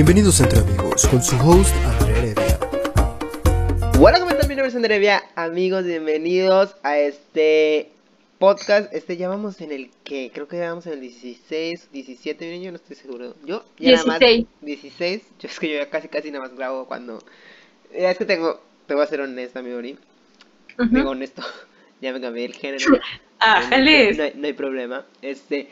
Bienvenidos Entre Amigos con su host Andrea Heredia. Hola, ¿cómo están? Mi nombre es Andrea Heredia. Amigos, bienvenidos a este podcast. Este ya vamos en el que creo que ya vamos en el 16, 17, miren, yo no estoy seguro. Yo ya nada más 16. 16. Yo es que yo ya casi casi nada más grabo cuando Ya es que tengo te voy a ser honesta, mi Ori. Ujú. Digo honesto. ya me cambié el género. Ájales. No hay, no hay problema. Este,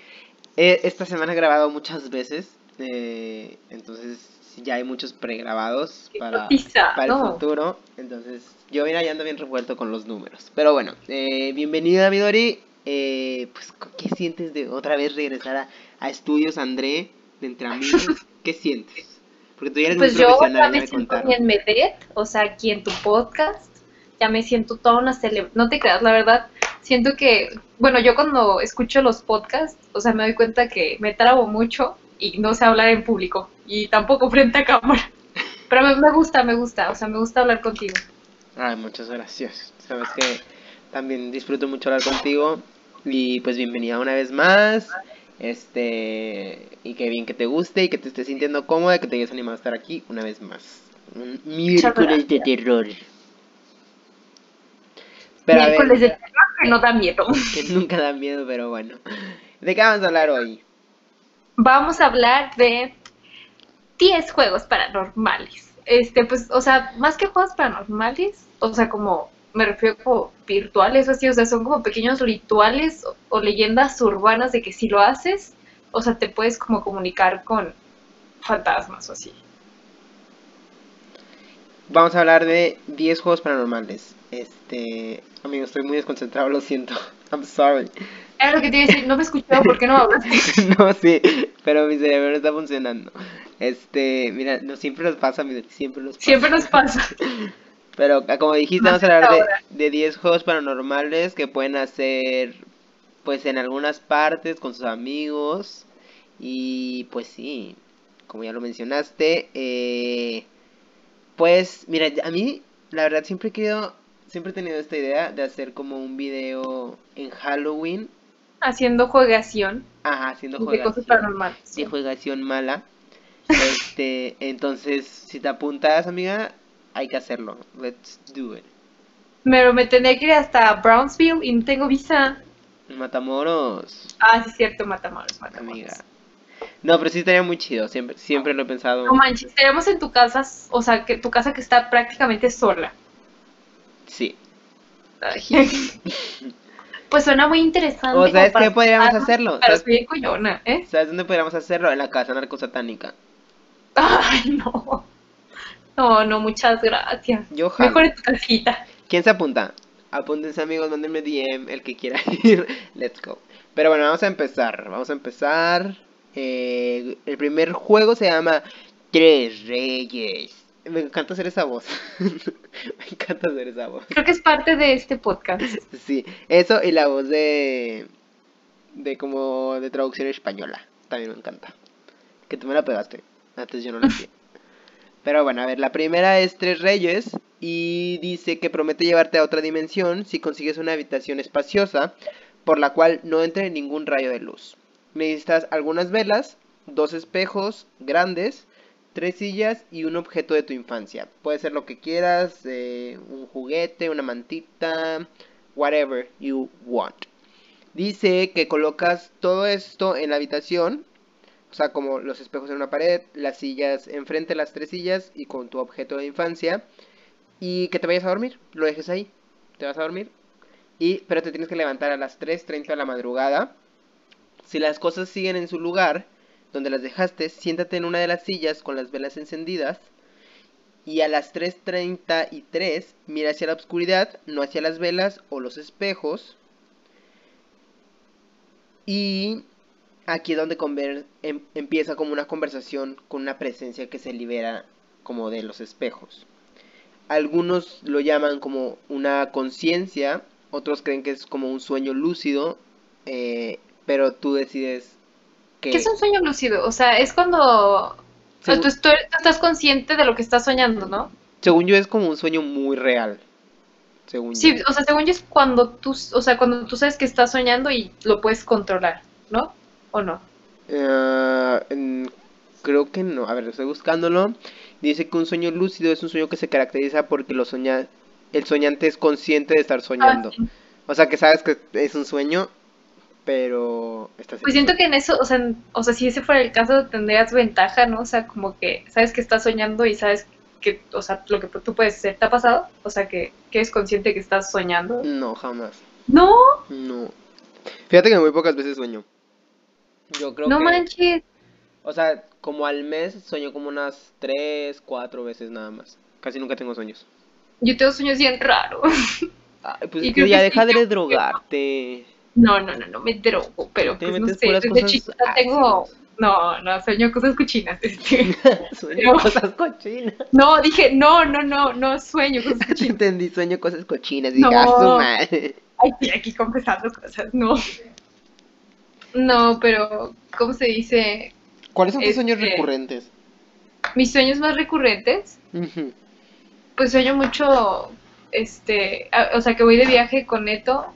eh, esta semana he grabado muchas veces. Eh, entonces ya hay muchos pregrabados para, para el no. futuro. Entonces yo mira, ya ando bien revuelto con los números. Pero bueno, eh, bienvenida Midori. Eh, pues, ¿qué sientes de otra vez regresar a, a estudios André de entre amigos? ¿Qué sientes? Porque tú ya eres Pues muy yo profesional, ya ya me siento contaron. bien Medet, o sea, aquí en tu podcast, ya me siento toda una celebridad. No te creas, la verdad, siento que, bueno, yo cuando escucho los podcasts, o sea, me doy cuenta que me trabo mucho y no sé hablar en público y tampoco frente a cámara. Pero me, me gusta, me gusta, o sea, me gusta hablar contigo. Ay, muchas gracias. Sabes que también disfruto mucho hablar contigo. Y pues bienvenida una vez más. Este. Y que bien que te guste y que te estés sintiendo cómoda, que te hayas animado a estar aquí una vez más. Un miércoles de terror. Pero a Miércoles de ver, terror que no da miedo. que nunca da miedo, pero bueno. ¿De qué vamos a hablar hoy? Vamos a hablar de 10 juegos paranormales. Este, pues, o sea, más que juegos paranormales, o sea, como, me refiero como virtuales o así, o sea, son como pequeños rituales o, o leyendas urbanas de que si lo haces, o sea, te puedes como comunicar con fantasmas o así. Vamos a hablar de 10 juegos paranormales. Este. Amigo, estoy muy desconcentrado, lo siento. I'm sorry. Era lo que te iba a decir, no me escuchaba, ¿por qué no hablaste? no, sí, pero mi cerebro está funcionando. Este, mira, no siempre nos pasa, siempre nos pasa. Siempre nos pasa. Pero ah, como dijiste, Más vamos a hablar de, de 10 juegos paranormales que pueden hacer, pues, en algunas partes con sus amigos. Y pues sí, como ya lo mencionaste, eh, pues, mira, a mí, la verdad, siempre he querido, siempre he tenido esta idea de hacer como un video en Halloween. Haciendo juegación Ajá, haciendo de cosas juegación paranormales. de juegación mala. Este, entonces, si te apuntas, amiga, hay que hacerlo. Let's do it. Pero me tendría que ir hasta Brownsville y no tengo visa. Matamoros, Ah, sí, es cierto, Matamoros, Matamoros. amiga. No, pero sí estaría muy chido. Siempre, siempre lo he pensado. No manches, estaríamos en tu casa, o sea, que tu casa que está prácticamente sola. Sí. pues suena muy interesante. O sabes qué podríamos hacerlo. Pero ¿Sabes, estoy en coyona, ¿eh? ¿Sabes dónde podríamos hacerlo? En la casa narcosatánica. Ay, no. No, no, muchas gracias. Yo jalo. Mejor en tu casita. ¿Quién se apunta? Apúntense amigos, mándenme DM el que quiera ir. Let's go. Pero bueno, vamos a empezar. Vamos a empezar. Eh, el primer juego se llama Tres Reyes. Me encanta hacer esa voz. me encanta hacer esa voz. Creo que es parte de este podcast. Sí, eso y la voz de. de como de traducción española. También me encanta. Que tú me la pegaste. Antes yo no la hacía. Pero bueno, a ver, la primera es Tres Reyes. Y dice que promete llevarte a otra dimensión si consigues una habitación espaciosa por la cual no entre ningún rayo de luz. Necesitas algunas velas, dos espejos grandes, tres sillas y un objeto de tu infancia. Puede ser lo que quieras, eh, un juguete, una mantita, whatever you want. Dice que colocas todo esto en la habitación, o sea, como los espejos en una pared, las sillas enfrente, las tres sillas y con tu objeto de infancia, y que te vayas a dormir, lo dejes ahí, te vas a dormir, y pero te tienes que levantar a las 3.30 de la madrugada. Si las cosas siguen en su lugar, donde las dejaste, siéntate en una de las sillas con las velas encendidas. Y a las 3.33 mira hacia la oscuridad, no hacia las velas o los espejos. Y aquí es donde em- empieza como una conversación con una presencia que se libera como de los espejos. Algunos lo llaman como una conciencia, otros creen que es como un sueño lúcido, eh, pero tú decides que... ¿Qué es un sueño lúcido? O sea, es cuando o sea, tú, estás consciente de lo que estás soñando, ¿no? Según yo es como un sueño muy real. Según Sí, yo. o sea, según yo es cuando tú, o sea, cuando tú sabes que estás soñando y lo puedes controlar, ¿no? ¿O no? Eh, creo que no. A ver, estoy buscándolo. Dice que un sueño lúcido es un sueño que se caracteriza porque lo soña... el soñante es consciente de estar soñando. Ah, sí. O sea, que sabes que es un sueño, pero estás Pues siento que en eso, o sea, o sea, si ese fuera el caso, tendrías ventaja, ¿no? O sea, como que sabes que estás soñando y sabes que, o sea, lo que tú puedes hacer, ¿te ha pasado? O sea, que, que eres consciente que estás soñando. No, jamás. No, No. Fíjate que muy pocas veces sueño. Yo creo no que... manches. O sea, como al mes sueño como unas 3, 4 veces nada más. Casi nunca tengo sueños. Yo tengo sueños bien raros. Ay, pues Y es creo que ya deja de drogarte. No, no, no, no me drogo, pero pues no sé, desde cosas chiquita tengo... No, no, sueño cosas cochinas, este. Sueño No. cosas cochinas. No, dije, no, no, no, no sueño cosas cochinas. entendí, sueño cosas cochinas. Y No. dije, "Ah, su madre". Ay, sí, aquí confesando cosas, no. No, pero, ¿cómo se dice? ¿Cuáles son tus sueños Este- recurrentes? Mis sueños más recurrentes, pues sueño mucho, este, o sea, que voy de viaje con Neto,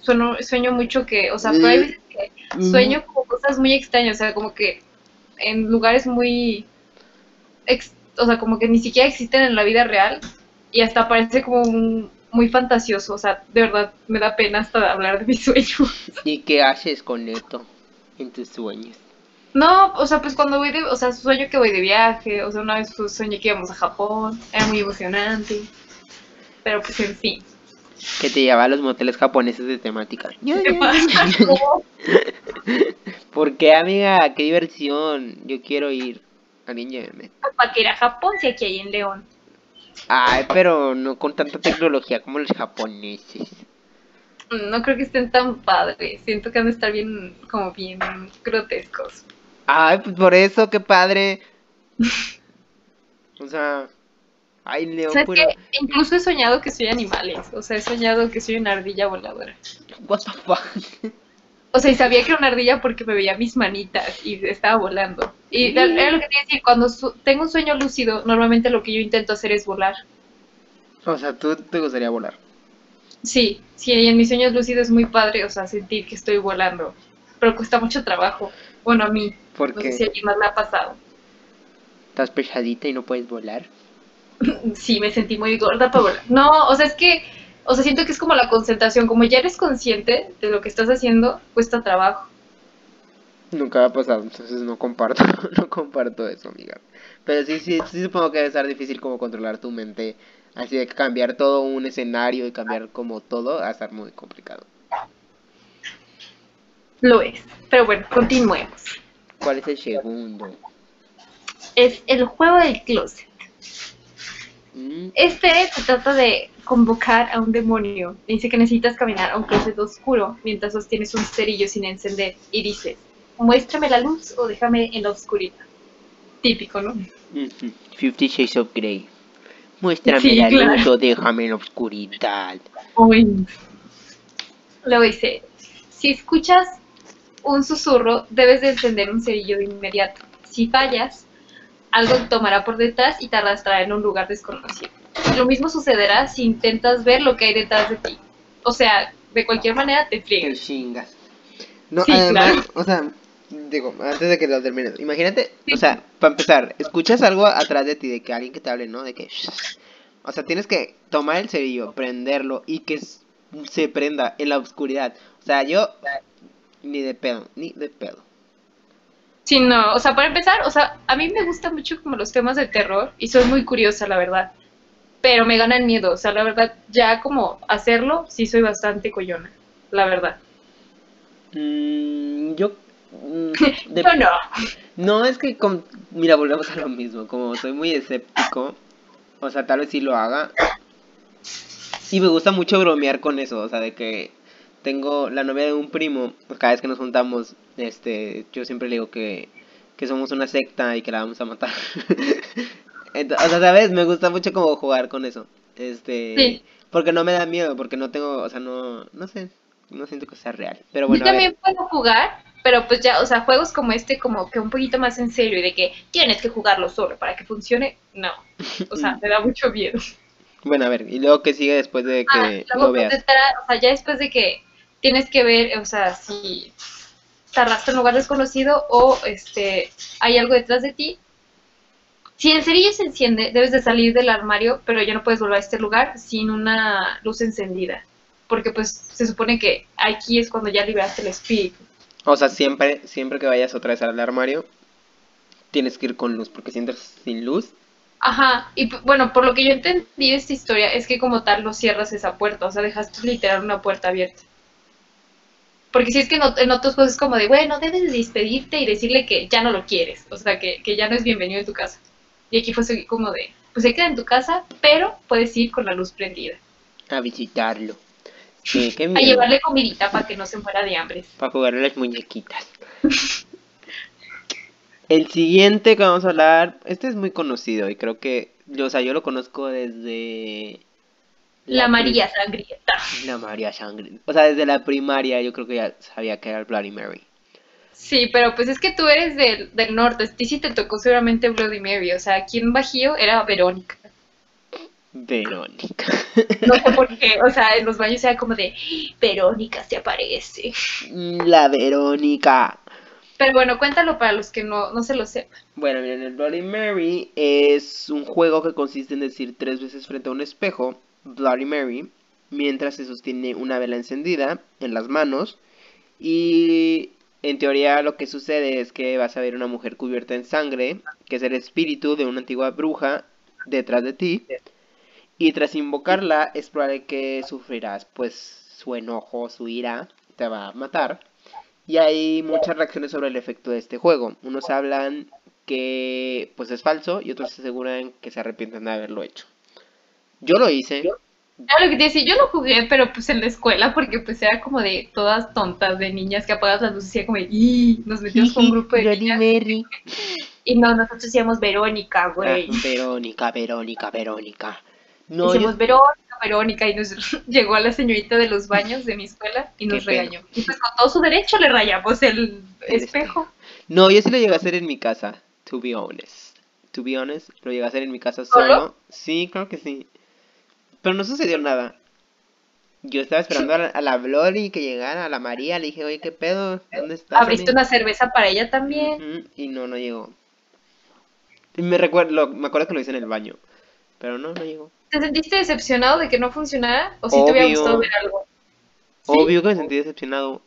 sueño, sueño mucho que, o sea, pero hay veces que sueño como cosas muy extrañas, o sea, como que en lugares muy, ex- o sea, como que ni siquiera existen en la vida real y hasta parece como un- muy fantasioso, o sea, de verdad me da pena hasta hablar de mis sueños. ¿Y qué haces con esto en tus sueños? No, o sea, pues cuando voy de, o sea, sueño que voy de viaje, o sea, una vez pues, soñé que íbamos a Japón, era muy emocionante, pero pues en fin. Que te lleva a los moteles japoneses de temática. ¿Qué pasa? ¿Por qué, amiga? ¡Qué diversión! Yo quiero ir. Alguien lléveme. ¿Para que ir a Japón si aquí hay en León? Ay, pero no con tanta tecnología como los japoneses. No creo que estén tan padres, siento que han de estar bien, como bien grotescos. Ay, pues por eso, qué padre. O sea, ay, ¿Sabes pero... qué? Incluso he soñado que soy animales, o sea, he soñado que soy una ardilla voladora. What the fuck? O sea, y sabía que era una ardilla porque me veía mis manitas y estaba volando. Y era lo que quería decir, cuando tengo un sueño lúcido, normalmente lo que yo intento hacer es volar. O sea, tú te gustaría volar. Sí, sí, y en mis sueños lúcidos es muy padre, o sea, sentir que estoy volando. Pero cuesta mucho trabajo. Bueno, a mí. ¿Por No sé si a alguien más le ha pasado. ¿Estás pesadita y no puedes volar? Sí, me sentí muy gorda para volar. No, o sea, es que, o sea, siento que es como la concentración. Como ya eres consciente de lo que estás haciendo, cuesta trabajo. Nunca ha pasado, entonces no comparto, no comparto eso, amiga. Pero sí, sí, sí supongo que debe estar difícil como controlar tu mente. Así de que cambiar todo un escenario y cambiar como todo va a estar muy complicado. Lo es. Pero bueno, continuemos. ¿Cuál es el segundo? Es el juego del closet. Este se trata de convocar a un demonio. Dice que necesitas caminar a un closet oscuro mientras sostienes un cerillo sin encender y dices, muéstrame la luz o déjame en la oscuridad. Típico, ¿no? Fifty Shades of Grey. Muéstrame Sí, la claro. luz o déjame en la oscuridad. Uy. Luego dice, si escuchas un susurro, debes de encender un cerillo de inmediato. Si fallas, algo te tomará por detrás y te arrastrará en un lugar desconocido. Lo mismo sucederá si intentas ver lo que hay detrás de ti. O sea, de cualquier manera te Te friegas. chingas. No, Sí, además, claro. o sea, digo, antes de que lo termines, imagínate, o sea, para empezar, escuchas algo atrás de ti, de que alguien que te hable, ¿no? De que, o sea, tienes que tomar el cerillo, prenderlo y que se prenda en la oscuridad. O sea, yo, ni de pedo, ni de pedo. Sí, no, o sea, para empezar, o sea, a mí me gustan mucho como los temas de terror y soy muy curiosa, la verdad. Pero me gana el miedo, o sea, la verdad, ya como hacerlo, sí soy bastante coyona, la verdad. Mm, yo, mm, de- Yo no. No, es que, con- mira, volvemos a lo mismo. Como soy muy escéptico, o sea, tal vez sí lo haga. Y me gusta mucho bromear con eso, o sea, de que tengo la novia de un primo, pues, cada vez que nos juntamos, este, yo siempre le digo que, que somos una secta y que la vamos a matar. O sea, ¿sabes? Me gusta mucho como jugar con eso. Este, Sí. porque no me da miedo, porque no tengo, o sea, no, no sé, no siento que sea real. Pero bueno, Yo también puedo jugar, pero pues ya, o sea, juegos como este, como que un poquito más en serio y de que tienes que jugarlo solo para que funcione, no. O sea, me da mucho miedo. Bueno, a ver, y luego que sigue después de que Ah, lo luego pues, veas. detrás, o sea, ya después de que tienes que ver, o sea, si, te arrastra un lugar desconocido o este hay algo detrás de ti. Si el cerillo se enciende, debes de salir del armario, pero ya no puedes volver a este lugar sin una luz encendida. Porque pues se supone que aquí es cuando ya liberaste el espíritu. O sea, siempre, siempre que vayas otra vez al armario, tienes que ir con luz, porque si entras sin luz, Ajá, y bueno, por lo que yo entendí de esta historia es que como tal no cierras esa puerta, o sea, dejaste literal una puerta abierta. Porque si es que en, en otros juegos es como de, bueno, debes de despedirte y decirle que ya no lo quieres, o sea, que, que ya no es bienvenido en tu casa. Y aquí fue como de, pues se queda en tu casa, pero puedes ir con la luz prendida. a visitarlo. Sí, qué A llevarle comidita para que no se muera de hambre. Para jugar a las muñequitas. El siguiente que vamos a hablar, este es muy conocido y creo que, o sea, yo lo conozco desde... La María Sangrienta. La María Sangre. O sea, desde la primaria yo creo que ya sabía que era el Bloody Mary. Sí, pero pues es que tú eres del, del norte, a ti sí te tocó seguramente Bloody Mary, o sea, aquí en Bajío era Verónica. Verónica. No sé por qué, o sea, en los baños era como de Verónica se aparece. La Verónica. Pero bueno, cuéntalo para los que no, no se lo sepan. Bueno, miren, el Bloody Mary es un juego que consiste en decir tres veces frente a un espejo, Bloody Mary, mientras se sostiene una vela encendida en las manos. Y en teoría lo que sucede es que vas a ver una mujer cubierta en sangre, que es el espíritu de una antigua bruja detrás de ti. Y tras invocarla es probable que sufrirás pues su enojo, su ira, te va a matar. Y hay muchas reacciones sobre el efecto de este juego. Unos hablan que pues es falso y otros se aseguran que se arrepienten de haberlo hecho. Yo lo hice. Era lo que te decía, yo lo jugué, pero pues en la escuela, porque pues era como de todas tontas de niñas que apagas las luces y era como "Ih", nos metimos con un grupo de niñas. Mary. Y no, nosotros decíamos Verónica, Ah, güey. Verónica, Verónica, Verónica. No, Decíamos yo- Verónica, Verónica, y nos llegó a la señorita de los baños de mi escuela y nos regañó. Y pues con todo su derecho le rayamos el El espejo. no, yo sí lo llegué a hacer en mi casa, to be honest. To be honest, lo llegué a hacer en mi casa solo. ¿Solo? Sí, creo que sí. Pero no sucedió nada. Yo estaba esperando a la, a la que llegara, a la María, le dije, oye, ¿qué pedo? ¿Dónde estás? Abriste amiga?" una cerveza para ella también. Y no, no llegó. Y me recuerdo, lo- me acuerdo que lo hice en el baño. Pero no, no llegó. ¿Te sentiste decepcionado de que no funcionara? ¿O si te hubiera gustado ver algo? ¿Sí? Obvio que me sentí decepcionado.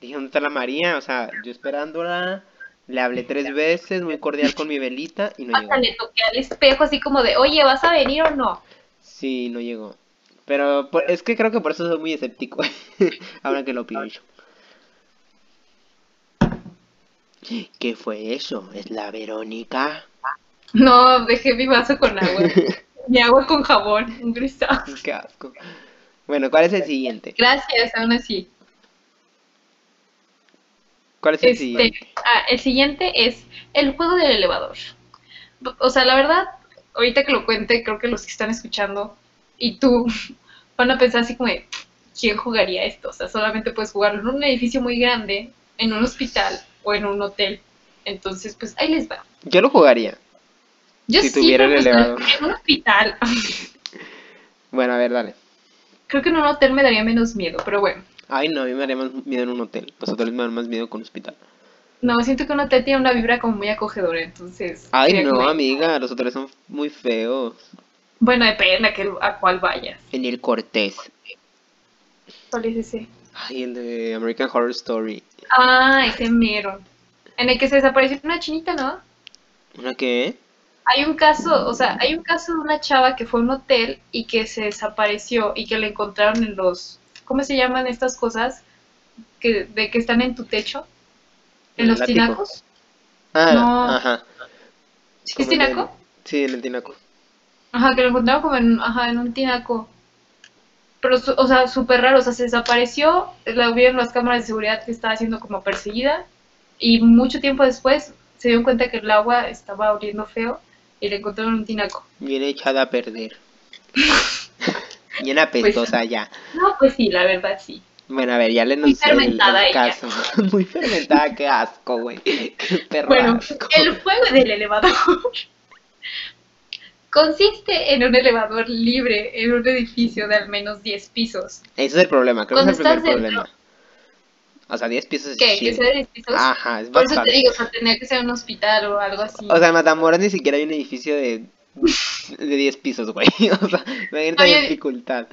Dije, ¿dónde está la María? O sea, yo esperándola. Le hablé tres veces, muy cordial con mi velita y no llegó. Hasta le toqué al espejo así como de, oye, ¿vas a venir o no? Sí, no llegó. Pero por- es que creo que por eso soy muy escéptico. Ahora que lo pienso. ¿Qué fue eso? ¿Es la Verónica? No, dejé mi vaso con agua. mi agua con jabón, un cristal. Qué asco. Bueno, ¿cuál es el siguiente? Gracias, aún así. ¿Cuál es el Este, siguiente? ah, el siguiente es el juego del elevador. O sea, la verdad, ahorita que lo cuente, creo que los que están escuchando y tú van a pensar así como de, ¿quién jugaría esto? O sea, solamente puedes jugarlo en un edificio muy grande, en un hospital o en un hotel. Entonces, pues ahí les va. Yo lo jugaría. Yo Si sí, tuviera el pero, elevador. en un hospital. Bueno, a ver, dale. Creo que en un hotel me daría menos miedo, pero bueno. Ay, no, a mí me haría más miedo en un hotel. Los hoteles me dan más miedo que un hospital. No, siento que un hotel tiene una vibra como muy acogedora, entonces... Ay, no, amiga, los hoteles son muy feos. Bueno, depende a, qué- a cuál vayas. En el Cortés. ¿Cuál es ese? Ay, el de American Horror Story. Ah, ese mero. En el que se desapareció una chinita, ¿no? ¿Una qué? Hay un caso, o sea, hay un caso de una chava que fue a un hotel y que se desapareció y que la encontraron en los, ¿cómo se llaman estas cosas? Que, de que están en tu techo. En ¿En los tinacos. Ah, No. ajá. ¿Sí es en tinaco? Sí, en el tinaco. Ajá, que lo encontraron como en, ajá, en un tinaco. Pero, o sea, súper raro, o sea, se desapareció, la vieron las cámaras de seguridad que estaba siendo como perseguida y mucho tiempo después se dieron cuenta que el agua estaba oliendo feo y la encontraron en un tinaco. Bien echada a perder. Bien apestosa ya. No, pues sí, la verdad sí. Bueno, a ver, ya le enuncié el, el caso. Muy fermentada, qué asco, güey. Qué perro Bueno, asco. el juego del elevador consiste en un elevador libre en un edificio de al menos 10 pisos. Ese es el problema, creo que es el primer dentro- problema. O sea, 10 pisos es ¿Qué? ¿Que chill. sea de 10 pisos? Ajá, es Por eso te digo, o sea, tenía que ser un hospital o algo así. O sea, en Matamoros ni siquiera hay un edificio de, de 10 pisos, güey. O sea, imagínate la Oye, dificultad.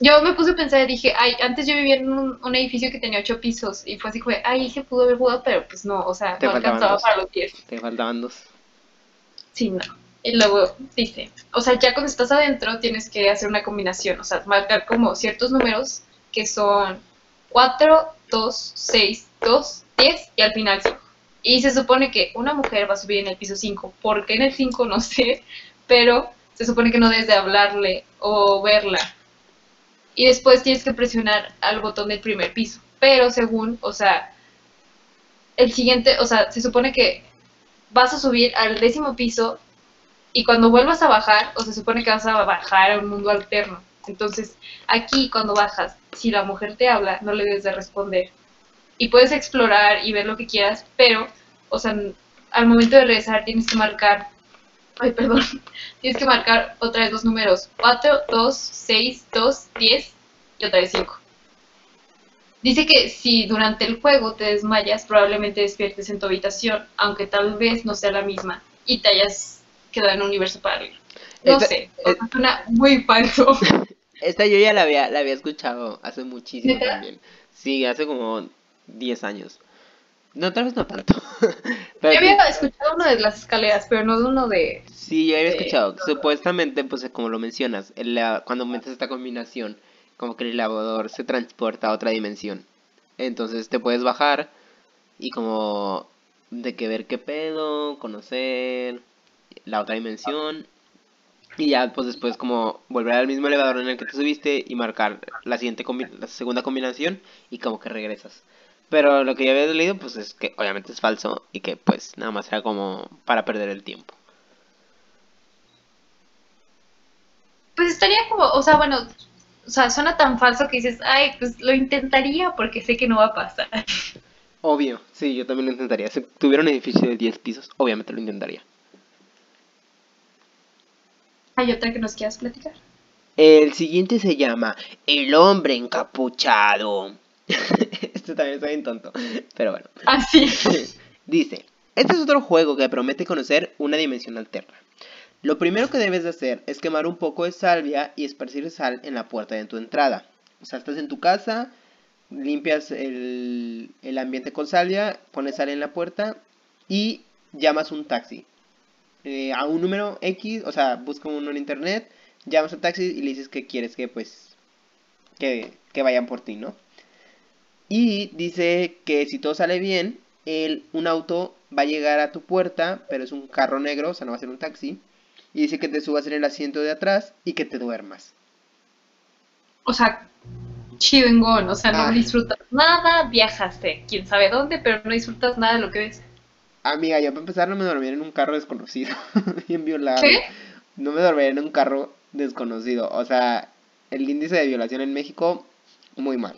Yo me puse a pensar y dije, ay, antes yo vivía en un, un edificio que tenía 8 pisos. Y fue así, fue, ay, se pudo haber jugado, pero pues no, o sea, Te no alcanzaba dos. para los 10. Te faltaban dos. Sí, no. Y luego dice, o sea, ya cuando estás adentro tienes que hacer una combinación, o sea, marcar como ciertos números que son 4, 2, 6, 2, 10 y al final 5. Y se supone que una mujer va a subir en el piso 5. ¿Por qué en el 5? No sé, pero se supone que no debes de hablarle o verla. Y después tienes que presionar al botón del primer piso. Pero según, o sea, el siguiente, o sea, se supone que vas a subir al décimo piso y cuando vuelvas a bajar, o se supone que vas a bajar a un mundo alterno. Entonces, aquí cuando bajas, si la mujer te habla, no le debes de responder. Y puedes explorar y ver lo que quieras, pero, o sea, al momento de regresar tienes que marcar, ay, perdón, tienes que marcar otra vez los números 4, 2, 6, 2, 10 y otra vez 5. Dice que si durante el juego te desmayas, probablemente despiertes en tu habitación, aunque tal vez no sea la misma y te hayas quedado en un universo paralelo. No Esta- sé, o sea, suena muy falso. Esta yo ya la había, la había escuchado hace muchísimo ¿Neta? también. Sí, hace como 10 años. No, tal vez no tanto. Pero Yo había escuchado uno de las escaleras, pero no de uno de... Sí, yo había de- escuchado. Supuestamente, pues como lo mencionas, el la- cuando metes esta combinación, como que el elevador se transporta a otra dimensión. Entonces te puedes bajar y como de que ver qué pedo, conocer la otra dimensión. Y ya, pues después como volver al mismo elevador en el que te subiste y marcar la siguiente la segunda combinación y como que regresas. Pero lo que yo había leído, pues es que obviamente es falso y que pues nada más era como para perder el tiempo. Pues estaría como, o sea, bueno, o sea, suena tan falso que dices, ay, pues lo intentaría porque sé que no va a pasar. Obvio, sí, yo también lo intentaría. Si tuviera un edificio de 10 pisos, obviamente lo intentaría. Hay otra que nos quieras platicar. El siguiente se llama El hombre encapuchado. Esto también está bien tonto, pero bueno. Ah, sí. Dice, este es otro juego que promete conocer una dimensión alterna. Lo primero que debes de hacer es quemar un poco de salvia y esparcir sal en la puerta de tu entrada. O sea, estás en tu casa, limpias el, el ambiente con salvia, pones sal en la puerta y llamas un taxi. Eh, a un número X, o sea, busca uno en internet, llamas al taxi y le dices que quieres que pues que, que vayan por ti, ¿no? Y dice que si todo sale bien, el, un auto va a llegar a tu puerta, pero es un carro negro, o sea, no va a ser un taxi. Y dice que te subas en el asiento de atrás y que te duermas. O sea, chingón, o sea, no disfrutas nada, viajaste, quién sabe dónde, pero no disfrutas nada de lo que ves. Amiga, yo para empezar no me dormía en un carro desconocido. Bien violado. ¿Qué? No me dormía en un carro desconocido. O sea, el índice de violación en México, muy mal.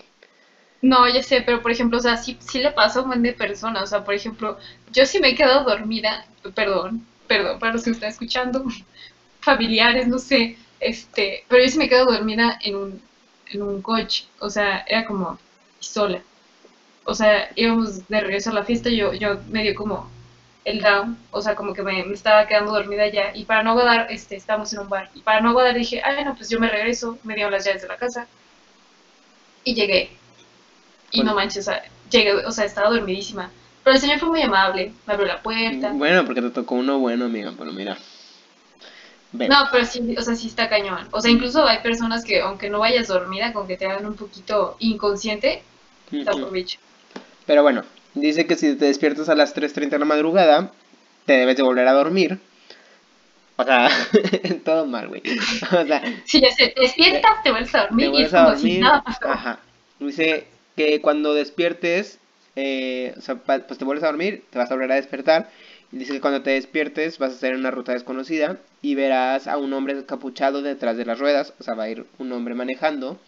No, ya sé, pero por ejemplo, o sea, sí, sí le pasa a un buen de personas. O sea, por ejemplo, yo sí me he quedado dormida, perdón, perdón, para los que me están escuchando, familiares, no sé, este, pero yo sí me he quedado dormida en un, en un coche. O sea, era como sola. O sea, íbamos de regreso a la fiesta yo, yo me dio como el down, o sea, como que me, me estaba quedando dormida ya. Y para no aguadar, este, estábamos en un bar. Y para no aguadar dije, ay, no, pues yo me regreso, me dieron las llaves de la casa. Y llegué. Y no manches, o sea, llegué, o sea, estaba dormidísima. Pero el señor fue muy amable, me abrió la puerta. Bueno, porque te tocó uno bueno, amiga, pero mira. Ven. No, pero sí, o sea, sí está cañón. O sea, incluso hay personas que, aunque no vayas dormida, con que te hagan un poquito inconsciente, te Ujú. aprovecho. Pero bueno, dice que si te despiertas a las 3.30 de la madrugada, te debes de volver a dormir. O sea, todo mal, güey. O sea, Si ya se te despiertas, te vuelves a dormir te y es vuelves a como si dormir. nada. Ajá. Dice que cuando despiertes, eh, o sea, pues te vuelves a dormir, te vas a volver a despertar. Y dice que cuando te despiertes vas a estar en una ruta desconocida y verás a un hombre encapuchado detrás de las ruedas. O sea, va a ir un hombre manejando.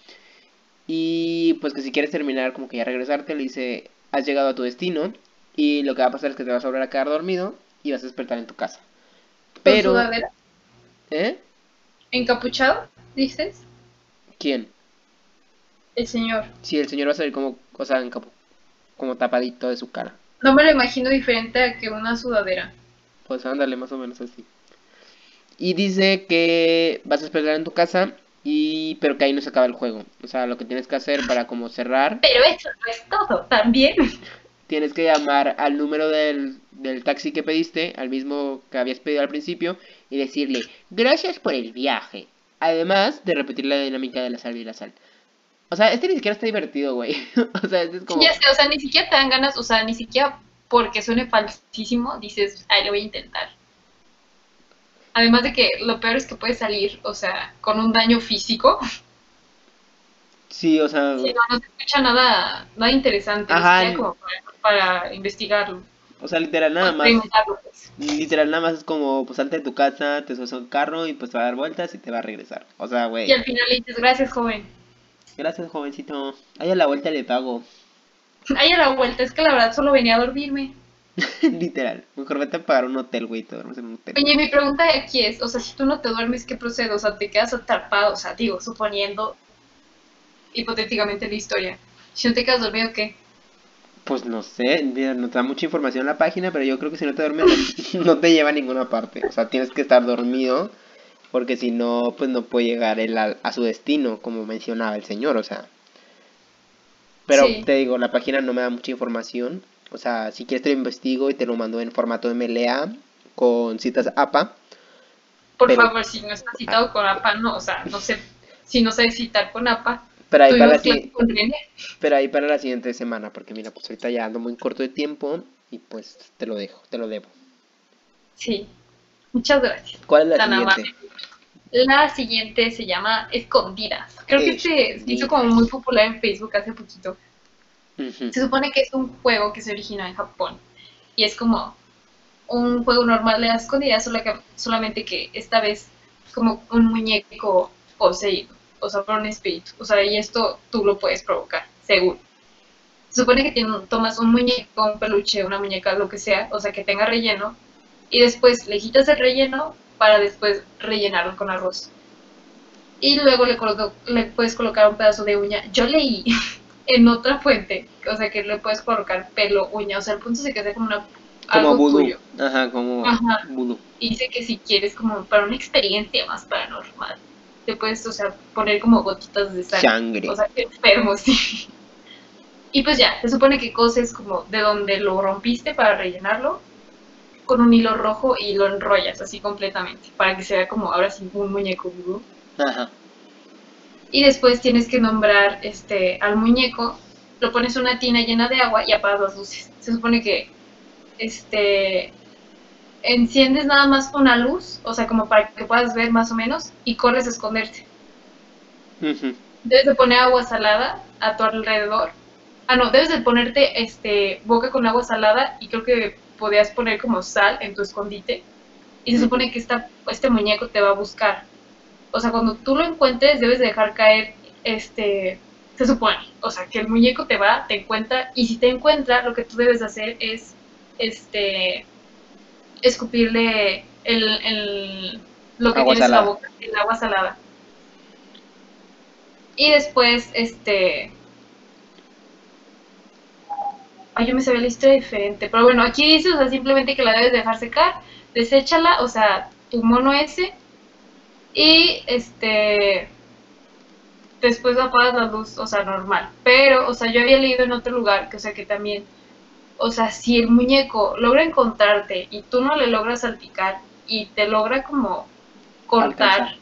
Y pues que si quieres terminar, como que ya regresarte, le dice, has llegado a tu destino. Y lo que va a pasar es que te vas a volver a quedar dormido y vas a despertar en tu casa. ¿Con Pero... ¿Eh? ¿Encapuchado? ¿Dices? ¿Quién? El señor. Sí, el señor va a salir como, o sea, en como, como tapadito de su cara. No me lo imagino diferente a que una sudadera. Pues ándale, más o menos así. Y dice que vas a esperar en tu casa y pero que ahí no se acaba el juego. O sea, lo que tienes que hacer para como cerrar, Pero eso no es todo, también. tienes que llamar al número del, del taxi que pediste, al mismo que habías pedido al principio, y decirle, gracias por el viaje. Además de repetir la dinámica de la sal y la sal. O sea, este ni siquiera está divertido, güey. o sea, este es como... Ya sé, o sea, ni siquiera te dan ganas, o sea, ni siquiera porque suene falsísimo, dices, ay, lo voy a intentar. Además de que lo peor es que puede salir, o sea, con un daño físico. Sí, o sea... Sí, no, no se escucha nada, nada interesante, ni Ajá. siquiera como para, para investigarlo. O sea, literal nada más. pues. Literal nada más es como, pues salte de tu casa, te subes a un carro y pues te va a dar vueltas y te va a regresar. O sea, güey. Y al final le dices, gracias, joven. Gracias, jovencito. Ahí a la vuelta le pago. Ahí a la vuelta, es que la verdad solo venía a dormirme. Literal. Mejor vete a pagar un hotel, güey. Te duermes en un hotel. Oye, mi pregunta aquí es, o sea, si tú no te duermes, ¿qué procede? O sea, te quedas atrapado, o sea, digo, suponiendo hipotéticamente la historia. Si no te quedas dormido, ¿qué? Pues no sé, mira, no te da mucha información en la página, pero yo creo que si no te duermes no, no te lleva a ninguna parte. O sea, tienes que estar dormido, porque si no, pues no puede llegar él a, a su destino, como mencionaba el señor, o sea. Pero Sí. te digo, la página no me da mucha información. O sea, si quieres te lo investigo y te lo mando en formato MLA con citas APA. Por Pero- favor, si no estás citado con APA, no, o sea, no sé, si no sabes citar con APA, Pero ahí, para la, si- pero ahí para la siguiente semana, porque mira, pues ahorita ya ando muy corto de tiempo y pues te lo dejo, te lo debo. Sí, muchas gracias. ¿Cuál es la Tan siguiente? amable. La siguiente se llama Escondidas. Creo que este se hizo como muy popular en Facebook hace poquito. Se supone que es un juego que se originó en Japón. Y es como un juego normal de las escondidas, solo que- solamente que esta vez es como un muñeco poseído, o sea, por un espíritu. O sea, y esto tú lo puedes provocar, según. Se supone que tiene- tomas un muñeco, un peluche, una muñeca, lo que sea, o sea, que tenga relleno, y después le quitas el relleno para después rellenarlo con arroz. Y luego le, coloco- le puedes colocar un pedazo de uña. Yo leí en otra fuente, o sea, que le puedes colocar pelo, uña, o sea, el punto es que sea como una Como algo vudú. Ajá, como Ajá. vudú. Y dice que si quieres como para una experiencia más paranormal, te puedes, o sea, poner como gotitas de sangre. Sangre. O sea, que enfermo, sí. Y pues ya, se supone que coses como de donde lo rompiste para rellenarlo con un hilo rojo y lo enrollas así completamente para que sea como ahora sí un muñeco vudú. Ajá. Y después tienes que nombrar este al muñeco, lo pones en una tina llena de agua y apagas las luces. Se supone que este enciendes nada más una luz, o sea, como para que puedas ver más o menos y corres a esconderte. Ujú. Debes de poner agua salada a tu alrededor. Ah, no, debes de ponerte este boca con agua salada y creo que podías poner como sal en tu escondite. Y se supone que esta, este muñeco te va a buscar. O sea, cuando tú lo encuentres, debes de dejar caer este. Se supone. O sea, que el muñeco te va, te encuentra. Y si te encuentra, lo que tú debes de hacer es. Este. Escupirle el. el lo que Agua tienes en la boca, el agua salada. Y después, este. Ay, yo me sabía la historia diferente. Pero bueno, aquí dice, o sea, simplemente que la debes dejar secar, deséchala, o sea, tu mono ese. Y este. Después apagas la luz, o sea, normal. Pero, o sea, yo había leído en otro lugar que, o sea, que también. O sea, si el muñeco logra encontrarte y tú no le logras salpicar y te logra como cortar,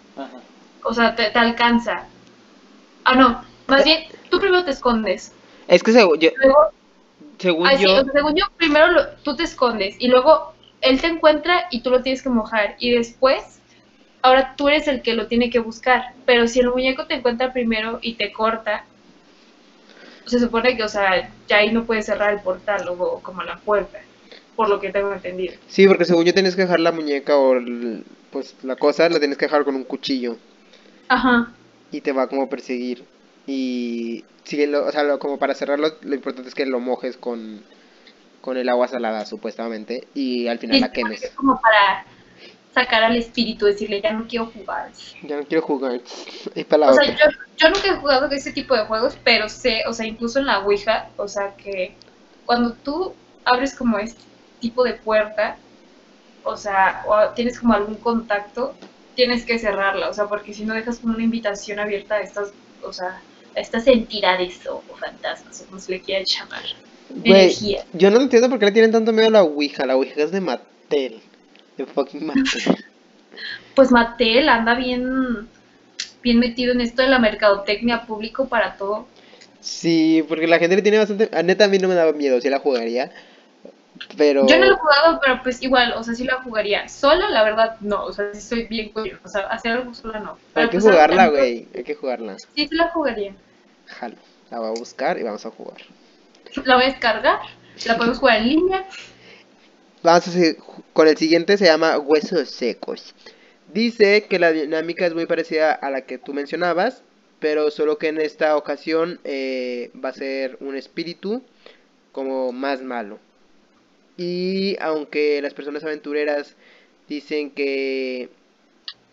o sea, te, te alcanza. Ah, no, más bien, tú primero te escondes. Es que según yo, Luego, según yo o sea, según yo, primero lo- tú te escondes y luego él te encuentra y tú lo tienes que mojar. Y después, ahora tú eres el que lo tiene que buscar. Pero si el muñeco te encuentra primero y te corta, se supone que, o sea, ya ahí no puedes cerrar el portal o como la puerta, por lo que tengo entendido. Sí, porque según yo tienes que dejar la muñeca o el- pues la cosa la tienes que dejar con un cuchillo Ajá. y te va como a perseguir. Y sí, lo- o sea, lo- como para cerrarlo, lo importante es que lo mojes con, con el agua salada, supuestamente, y al final Sí, la quemes. es como para sacar al espíritu, decirle, ya no quiero jugar. Ya no quiero jugar. Y para la O sea, yo, yo nunca he jugado ese tipo de juegos, pero sé, o sea, incluso en la Ouija, o sea, que cuando tú abres como este tipo de puerta, o sea, o tienes como algún contacto, tienes que cerrarla, o sea, porque si no dejas como una invitación abierta a estas, o sea, estas entidades o, o fantasmas, o como se le quiera llamar, Güey, energía. yo no entiendo por qué le tienen tanto miedo a la Ouija. La Ouija es de Mattel. De fucking Mattel. Pues Mattel anda bien, bien metido en esto de la mercadotecnia público para todo. Sí, porque la gente le tiene bastante. A neta, a mí no me daba miedo, sí la jugaría. Pero. Yo no lo he jugado, pero pues igual, o sea, sí la jugaría. Solo, la verdad, no, o sea, sí soy bien curiosa, o sea, hacer algo sola no. Hay que pues, jugarla, güey. Hay que jugarla. Sí, sí la jugaría. Jalo. La voy a buscar y vamos a jugar. La voy a descargar, la podemos jugar en línea. Vamos a seguir con el siguiente, se llama Huesos Secos. Dice que la dinámica es muy parecida a la que tú mencionabas, pero solo que en esta ocasión eh, va a ser un espíritu como más malo. Y aunque las personas aventureras dicen que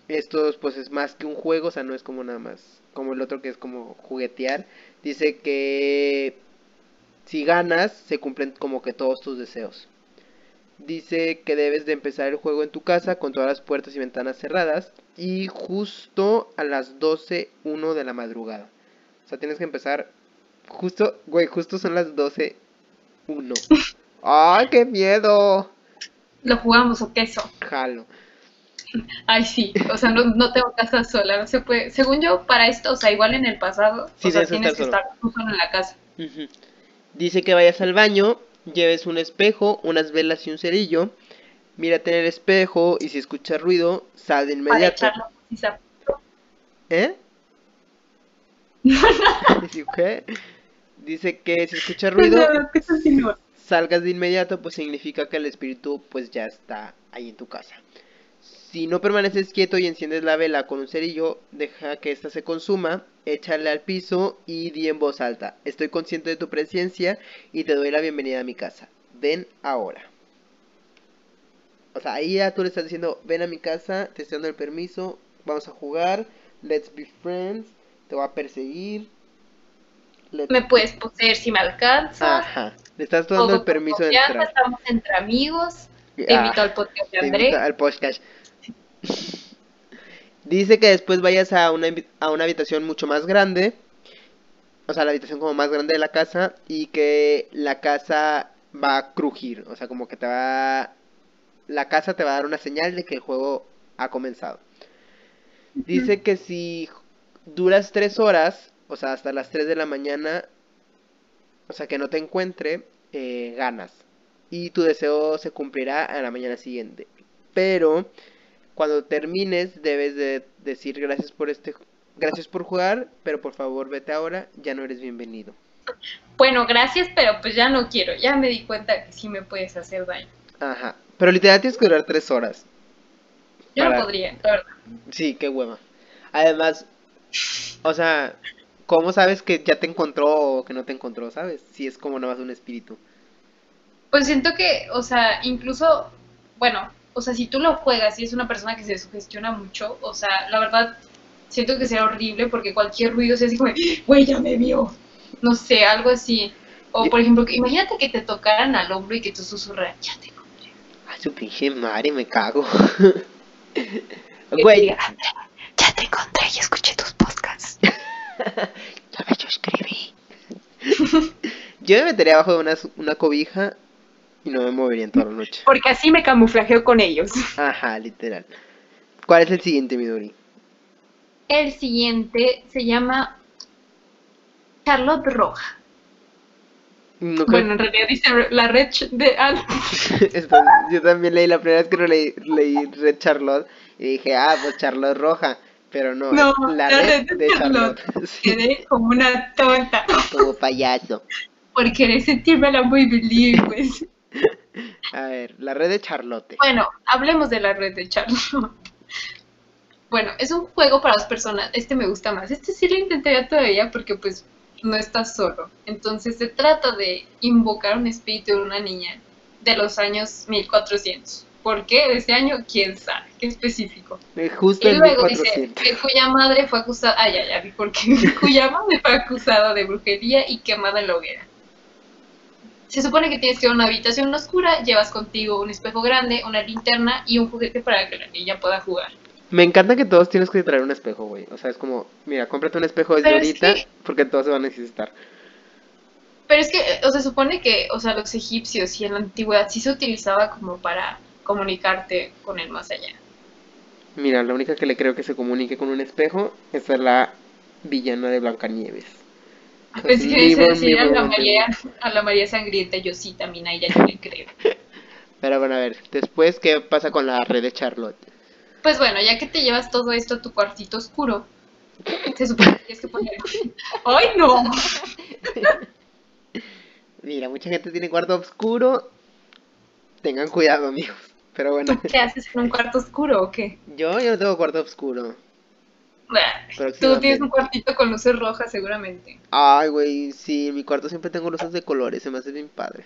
estos pues es más que un juego, o sea, no es como nada más como el otro que es como juguetear, dice que si ganas se cumplen como que todos tus deseos. Dice que debes de empezar el juego en tu casa con todas las puertas y ventanas cerradas y justo a las 12.01 de la madrugada. O sea, tienes que empezar justo, güey, justo son las 12.01. ¡Ay, qué miedo! Lo jugamos o queso. Jalo. Ay, sí, o sea, no, no tengo casa sola, no se puede. Según yo, para esto, o sea, igual en el pasado, Sí, o sea, tienes estar que estar tú solo en la casa. Dice que vayas al baño, lleves un espejo, unas velas y un cerillo. Mírate en el espejo y si escuchas ruido, sal de Para inmediato. echarlo. sa- ¿Eh? ¿qué? Dice que si escuchas ruido, No, ¿qué continúa? Salgas de inmediato, pues significa que el espíritu pues ya está ahí en tu casa. Si no permaneces quieto y enciendes la vela con un cerillo, deja que ésta se consuma, échale al piso y di en voz alta. Estoy consciente de tu presencia y te doy la bienvenida a mi casa. Ven ahora. O sea, ahí ya tú le estás diciendo, ven a mi casa, te estoy dando el permiso, vamos a jugar, let's be friends, te voy a perseguir. let's- Me puedes poseer si me alcanzas. Ajá, le estás dando el permiso de entrar. Estamos entre amigos. Te Ah. invito al podcast de André. al podcast. Dice que después vayas a una, a una habitación mucho más grande. O sea, la habitación como más grande de la casa. Y que la casa va a crujir. O sea, como que te va... La casa te va a dar una señal de que el juego ha comenzado. Dice que si duras tres horas, o sea, hasta las 3 de la mañana, o sea, que no te encuentre, eh, ganas. Y tu deseo se cumplirá a la mañana siguiente. Pero cuando termines debes de decir gracias por este gracias por jugar, pero por favor vete ahora, ya no eres bienvenido. Bueno, gracias, pero pues ya no quiero. Ya me di cuenta que sí me puedes hacer daño. Ajá. Pero literal tienes que durar tres horas. Yo Para- no podría, la verdad. Sí, qué hueva. Además, o sea, ¿cómo sabes que ya te encontró o que no te encontró, sabes? Si es como nada más un espíritu. Pues siento que, o sea, incluso, bueno, o sea, si tú lo juegas y es una persona que se sugestiona mucho, o sea, la verdad, siento que sería horrible porque cualquier ruido se así como, güey, ya me vio. No sé, algo así. O por ejemplo, que- imagínate que te tocaran al hombro y que tú susurras, ya te encontré. Ay, su pinche madre, me cago. Güey, diga, "Andrea, ya te encontré y escuché tus podcasts. ya me suscribí. Yo me metería abajo de una, una cobija y no me movería en toda la noche. Porque así me camuflajeo con ellos. Ajá, literal. ¿Cuál es el siguiente, Midori? El siguiente se llama Charlotte Roja. No creo- Bueno, en realidad dice la red de... ah, yo también leí la primera vez que lo leí, leí Red Charlotte y dije, ah, pues Charlotte roja. Pero no, la, la red red de Charlotte. Sí, Quedé como una tonta. como payaso. Por querer sentirme la muy bilingüe. A ver, la red de Charlotte. Bueno, hablemos de la red de Charlotte. Bueno, es un juego para dos personas. Este me gusta más. Este sí lo intentaría todavía porque pues no estás solo. Entonces se trata de invocar un espíritu de una niña de los años 1400. ¿Por qué de ese año? ¿Quién sabe? ¿Qué específico? Eh, Justo Y luego dice 1400. que cuya madre fue acusada, ah, ya, ya vi por qué, cuya madre fue acusada de brujería y quemada en la hoguera. Se supone que tienes que ir a una habitación oscura, llevas contigo un espejo grande, una linterna y un juguete para que la niña pueda jugar. Me encanta que todos tienes que traer un espejo, güey. O sea, es como, mira, cómprate un espejo desde Pero es ahorita que- porque todos se van a necesitar. Pero es que, o sea, se supone que, o sea, los egipcios y en la antigüedad sí se utilizaba como para comunicarte con el más allá. Mira, la única que le creo que se comunique con un espejo es a la villana de Blancanieves. Pensé que dice decir a la María, a la María Sangrienta, yo sí, también a ella yo le creo. Pero bueno, a ver, después, ¿qué pasa con la red de Charlotte? Pues bueno, ya que te llevas todo esto a tu cuartito oscuro, se supone que tienes que poner... ¡Ay, no! Mira, mucha gente tiene cuarto oscuro. Tengan cuidado, amigos. Pero bueno, ¿Tú qué haces en un cuarto oscuro o qué? yo, yo no tengo cuarto oscuro. Tú tienes un cuartito con luces rojas seguramente. Ay, güey, sí, en mi cuarto siempre tengo luces de colores, se me hace bien padre.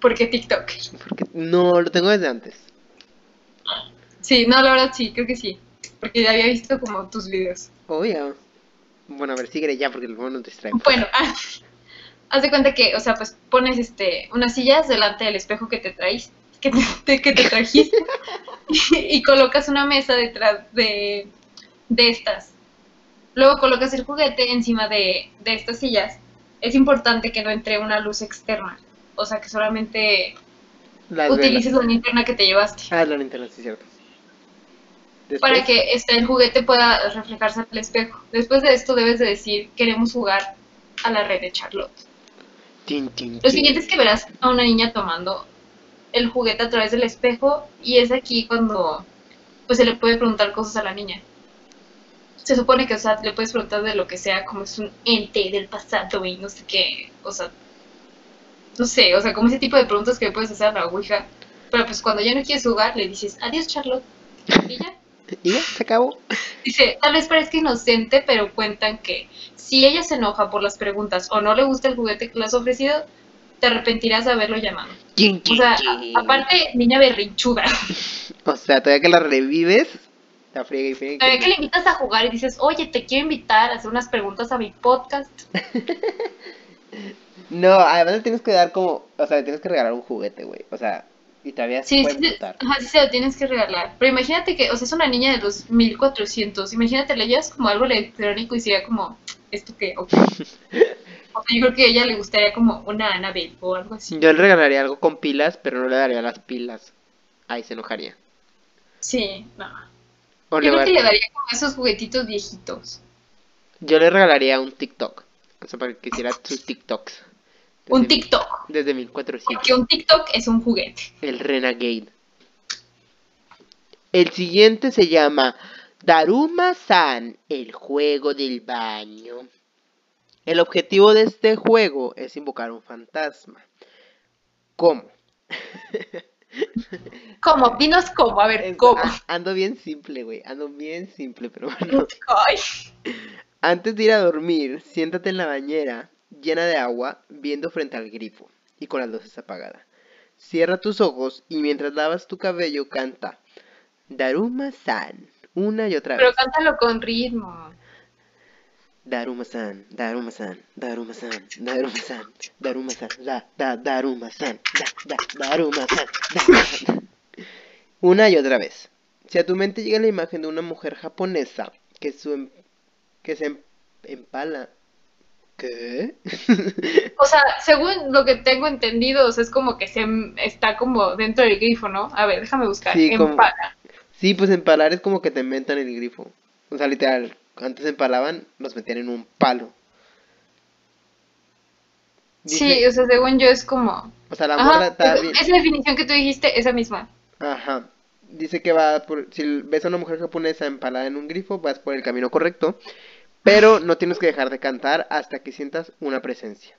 Porque TikTok. Porque no, lo tengo desde antes. Sí, no, la verdad sí, creo que sí. Porque ya había visto como tus videos. Oh, ya. Bueno, a ver, sigue ya porque luego nos distrae. Bueno, ah, haz de cuenta que, o sea, pues pones este unas sillas delante del espejo que te traes, que te, que te trajiste, y, colocas una mesa detrás de, de estas. Luego colocas el juguete encima de, de estas sillas. Es importante que no entre una luz externa. O sea, que solamente Las utilices velas. la linterna que te llevaste. Ah, la linterna, sí, cierto. Después, Para que este, el juguete pueda reflejarse en el espejo. Después de esto debes de decir, queremos jugar a la red de Charlotte. Tin, tin, Lo siguiente es que verás a una niña tomando el juguete a través del espejo y es aquí cuando pues se le puede preguntar cosas a la niña. Se supone que, o sea, le puedes preguntar de lo que sea, como es un ente del pasado y no sé qué, o sea, no sé, o sea, como ese tipo de preguntas que le puedes hacer a la Ouija. Pero pues cuando ya no quieres jugar, le dices, adiós Charlotte. Y ya. Y ya, se acabó. Dice, tal vez parezca inocente, pero cuentan que si ella se enoja por las preguntas o no le gusta el juguete que le has ofrecido, te arrepentirás de haberlo llamado. Tin, O tin, sea, aparte, niña berrinchuda. O sea, todavía que la revives, la friega y friega. Todavía que le invitas a jugar y dices, oye, te quiero invitar a hacer unas preguntas a mi podcast. No, además le tienes que dar como, o sea, le tienes que regalar un juguete, güey. O sea, y todavía se Sí, puede sí, se- emputar. ajá, sí se lo tienes que regalar. Pero imagínate que, o sea, es una niña de los 1400. Imagínate, le llevas como algo electrónico y sería como, ¿esto qué? O, o sea, yo creo que a ella le gustaría como una Annabelle o algo así. Yo le regalaría algo con pilas, pero no le daría las pilas. Ahí se enojaría. Sí, no. O Yo creo que le daría como esos juguetitos viejitos. Yo le regalaría un TikTok. O sea, para que hiciera sus TikToks. Un TikTok. Desde 1400. Porque un TikTok es un juguete. El Renegade. El siguiente se llama Daruma-san, el juego del baño. El objetivo de este juego es invocar un fantasma. ¿Cómo? ¿Cómo? Dinos cómo, a ver, ¿cómo? ando bien simple, güey. Ando bien simple, pero bueno. Ay, Antes de ir a dormir, siéntate en la bañera llena de agua, viendo frente al grifo y con las luces apagadas. Cierra tus ojos y mientras lavas tu cabello canta Daruma-san una y otra pero vez. cántalo con ritmo. Daruma-san, Daruma-san, Daruma-san, Daruma-san, Daruma-san, da, da, Daruma-san, da, da, Daruma-san, da, da. Una y otra vez. Si a tu mente llega la imagen de una mujer japonesa que su em- que se em- empala. ¿Qué? O sea, según lo que tengo entendido, o sea, es como que se está como dentro del grifo, ¿no? A ver, déjame buscar. Sí, como-. Sí, pues empalar es como que te inventan el grifo. O sea, literal, antes empalaban, los metían en un palo. Sí, o sea, según yo es como... o sea, la morra Ajá, está esa- bien. esa definición que tú dijiste, esa misma. Ajá. Dice que va por, si ves a una mujer japonesa empalada en un grifo, vas por el camino correcto, pero no tienes que dejar de cantar hasta que sientas una presencia.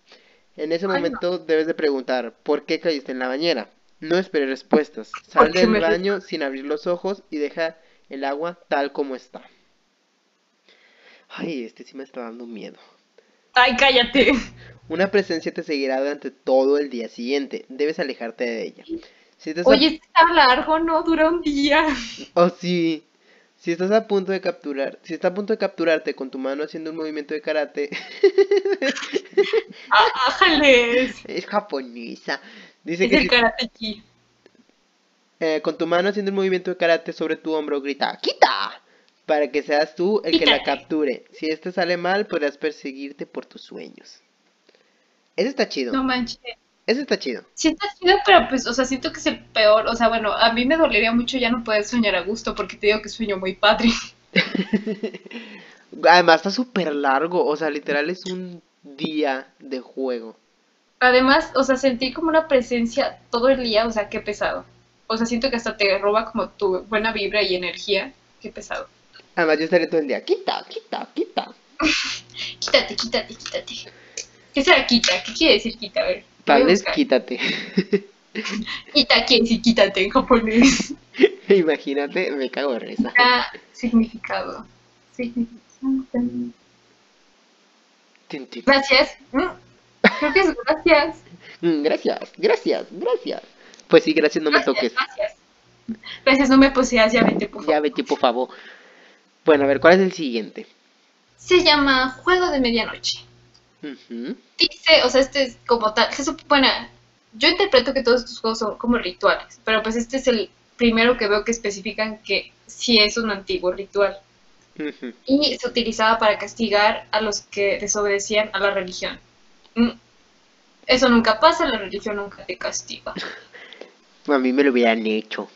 En ese Ay, no. momento debes de preguntar, ¿por qué caíste en la bañera? No esperes respuestas. Sal del baño sin abrir los ojos y deja el agua tal como está. Ay, este sí me está dando miedo. Ay, cállate. Una presencia te seguirá durante todo el día siguiente. Debes alejarte de ella. Si estás a- Oye, este está largo, no dura un día. Oh, sí. Si estás a punto de capturar, si está a punto de capturarte con tu mano haciendo un movimiento de karate, Ájales. es japonesa. Dice Es que el si- karate Kid. eh, con tu mano haciendo un movimiento de karate sobre tu hombro, grita ¡Quita! Para que seas tú el que la capture. Si este sale mal, podrás perseguirte por tus sueños. Ese está chido. No manches. Ese está chido. Sí está chido, pero pues, o sea, siento que es el peor. O sea, bueno, a mí me dolería mucho ya no poder soñar a gusto porque te digo que sueño muy padre. Además está súper largo. O sea, literal es un día de juego. Además, o sea, sentí como una presencia todo el día, o sea, qué pesado. O sea, siento que hasta te roba como tu buena vibra y energía. Qué pesado. Además yo estaré todo el día. Quita, quita, quita. Quítate, quítate, quítate. ¿Qué será quita? ¿Qué quiere decir quita? A ver. Tal vez quítate. Quita quiere decir quítate en japonés. Imagínate, me cago de risa. Ah, significado. Significado. Gracias. Mm, Creo que es gracias. Mm, Gracias, gracias, gracias. Pues sí, gracias, no me toques. Gracias. Gracias, no me poseas, ya vete, por favor. Ya vete, por favor. Bueno, a ver, ¿cuál es el siguiente? Se llama Juego de Medianoche. Dice, o sea, este es como tal, se supone, yo interpreto que todos estos juegos son como rituales, pero pues este es el primero que veo que especifican que sí es un antiguo ritual y se utilizaba para castigar a los que desobedecían a la religión. Mm. Eso nunca pasa, la religión nunca te castiga. A mí me lo hubieran hecho.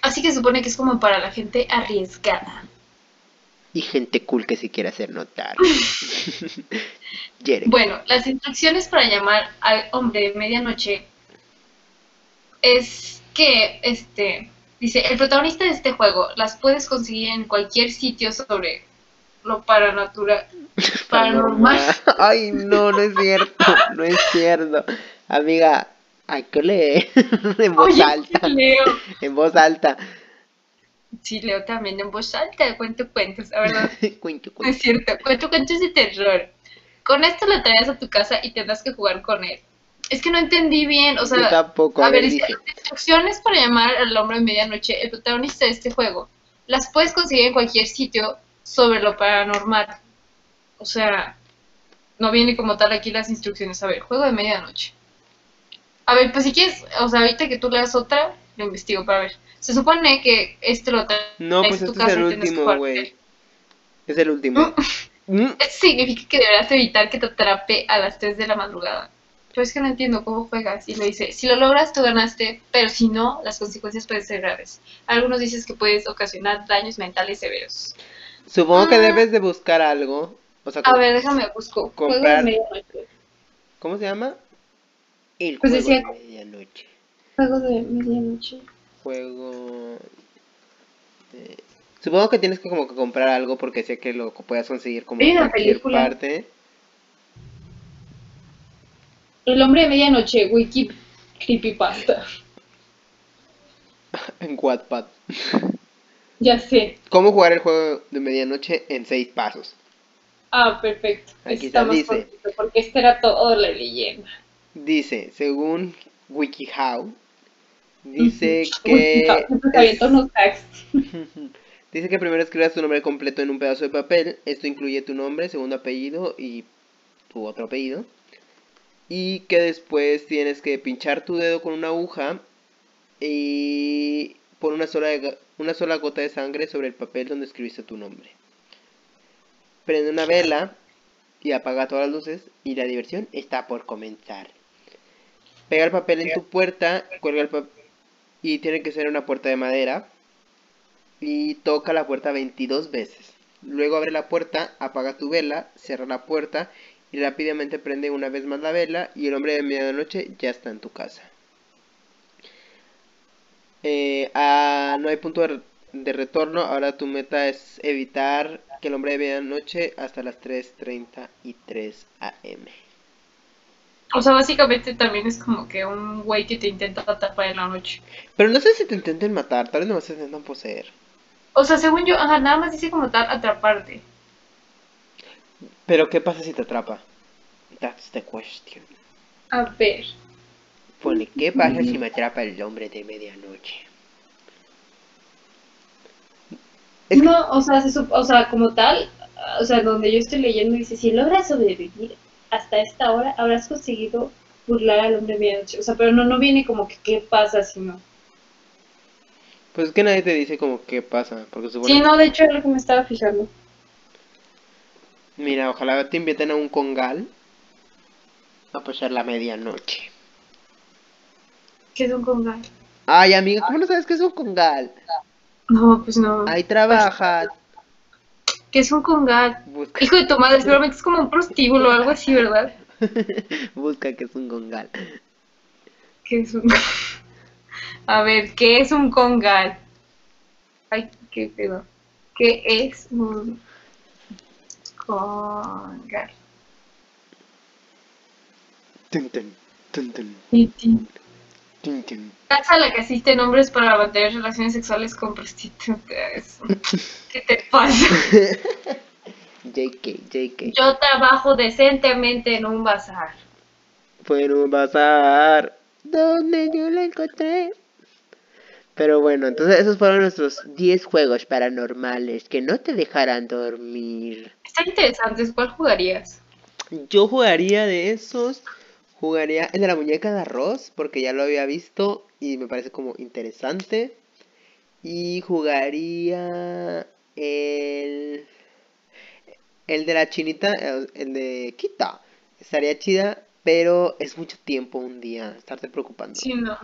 Así que se supone que es como para la gente arriesgada. Y gente cool que se quiere hacer notar. Bueno, las instrucciones para llamar al hombre de medianoche es que, este, dice, el protagonista de este juego las puedes conseguir en cualquier sitio sobre lo paranatural, paranormal. Ay, no, no es cierto. No es cierto. Amiga, hay que leer en voz Oye, alta. leo. En voz alta. Sí, leo también en voz alta, cuento cuentos, la verdad. Cuento, No cuento. es cierto, cuento cuentos de terror. Con esto lo traes a tu casa y tendrás que jugar con él. Es que no entendí bien, o Yo sea, tampoco. A A ver, ver, dice, dice. instrucciones para llamar al hombre de medianoche, el protagonista de este juego. Las puedes conseguir en cualquier sitio sobre lo paranormal. O sea, no viene como tal aquí las instrucciones. A ver, juego de medianoche. A ver, pues si quieres, o sea, ahorita que tú leas otra, lo investigo para ver. Se supone que este lo traes No, pues este es el que último, güey. Es el último. Mm. Esto significa que deberás evitar que te atrape a las 3 de la madrugada. Pero es que no entiendo cómo juegas. Y lo dice, si lo logras, tú ganaste, pero si no, las consecuencias pueden ser graves. Algunos dicen que puedes ocasionar daños mentales severos. Supongo que Ah. debes de buscar algo. O sea, A ver, déjame busco. De Comprar- medianoche. ¿cómo se llama? El Pues juego decía- de medianoche. Juego de medianoche. Juego. de- Supongo que tienes que como que comprar algo porque sé que lo puedas conseguir como en cualquier película. parte. El hombre de medianoche, wiki creepypasta. En Wattpad. Ya sé. ¿Cómo jugar el juego de medianoche en seis pasos? Ah, perfecto. Aquí está, está más dice. cortito, porque este era todo la leyenda. Dice, según WikiHow, dice que dice que primero escribas tu nombre completo en un pedazo de papel. Esto incluye tu nombre, segundo apellido y tu otro apellido. Y que después tienes que pinchar tu dedo con una aguja y pon una sola, una sola gota de sangre sobre el papel donde escribiste tu nombre. Prende una vela y apaga todas las luces y la diversión está por comenzar. Pega el papel en tu puerta, cuelga el papel y tiene que ser una puerta de madera y toca la puerta 22 veces. Luego abre la puerta, apaga tu vela, cierra la puerta y rápidamente prende una vez más la vela y el hombre de medianoche ya está en tu casa. Eh, ah, no hay punto de, de retorno, ahora tu meta es evitar que el hombre de medianoche hasta las 3.33 am. O sea, básicamente también es como que un güey que te intenta atrapar en la noche. Pero no sé si te intenten matar, tal vez nomás te intentan poseer. O sea, según yo, ajá, nada más dice como tal atraparte. Pero ¿qué pasa si te atrapa? That's the question. A ver. Pone, ¿qué pasa si me atrapa el hombre de medianoche? Es que- No, o sea, se o sea, como tal, o sea, donde yo estoy leyendo dice, si logras sobrevivir hasta esta hora, habrás conseguido burlar al hombre medianoche. O sea, pero no, no viene como que qué pasa si no. Pues es que nadie te dice como qué pasa, porque supone... Sí, no, de hecho es lo que me estaba fijando. Mira, ojalá te inviten a un congal a pasar la medianoche. ¿Qué es un congal? Ay, amiga, ¿cómo no sabes qué es un congal? No, pues no. Ahí trabajas. ¿Qué es un congal? Busca, Hijo de tu madre, seguramente es como un prostíbulo o algo así, ¿verdad? busca qué es un congal. ¿Qué es un... A ver, ¿qué es un congal? Ay, qué pedo. ¿Qué es un congal? Tun, tun, tun, tun, Tin, tin. tun, tun. Casa a la que asisten hombres para mantener relaciones sexuales con prostitutas. ¿Qué te pasa? JK, JK. Yo trabajo decentemente en un bazar. Fue en un bazar donde yo la encontré. Pero bueno, entonces esos fueron nuestros 10 juegos paranormales que no te dejarán dormir. Están interesantes, ¿cuál jugarías? Yo jugaría de esos, jugaría el de la muñeca de arroz, porque ya lo había visto y me parece como interesante. Y jugaría el... El de la chinita, el, el de Kita. Estaría chida, pero es mucho tiempo un día estarte preocupando. Sí, no.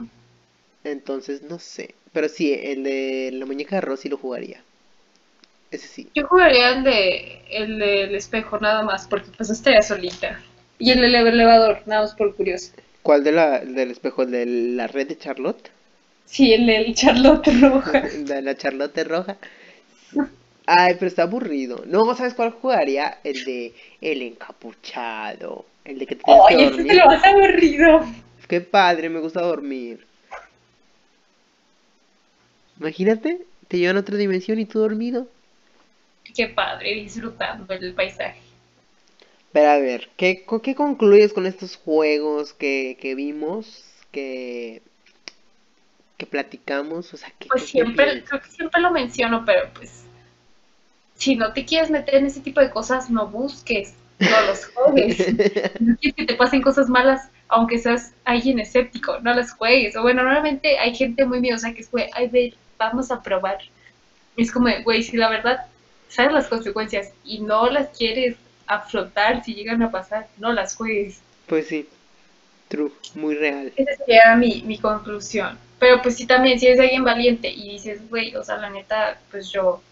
Entonces, no sé. Pero sí, el de la muñeca de arroz sí lo jugaría. Ese sí. Yo jugaría el de el del espejo nada más, porque pues estaría solita. Y el elevador, nada más por curioso. ¿Cuál de la, el del espejo? ¿El de la red de Charlotte? Sí, el del Charlotte Roja. ¿El de la Charlotte roja? Ay, pero está aburrido. No, ¿sabes cuál jugaría? El de el encapuchado. El de que te tienes Ay, que dormir. te lo vas aburrido. Qué padre, me gusta dormir. Imagínate, te llevan a otra dimensión y tú dormido. Qué padre, disfrutando el paisaje. Pero a ver, ¿qué, qué concluyes con estos juegos que, que vimos? Que, que platicamos. O sea, ¿qué, Pues siempre, creo que siempre lo menciono, pero pues si no te quieres meter en ese tipo de cosas, no busques, no los juegues. No quieres que te pasen cosas malas, aunque seas alguien escéptico, no las juegues. O bueno, normalmente hay gente muy miedosa que es, güey, ay, ve, vamos a probar. Es como, güey, si la verdad sabes las consecuencias y no las quieres afrontar si llegan a pasar, no las juegues. Pues sí, true, muy real. Esa sería mi, mi conclusión. Pero pues sí también, si eres alguien valiente y dices, güey, o sea, la neta, pues yo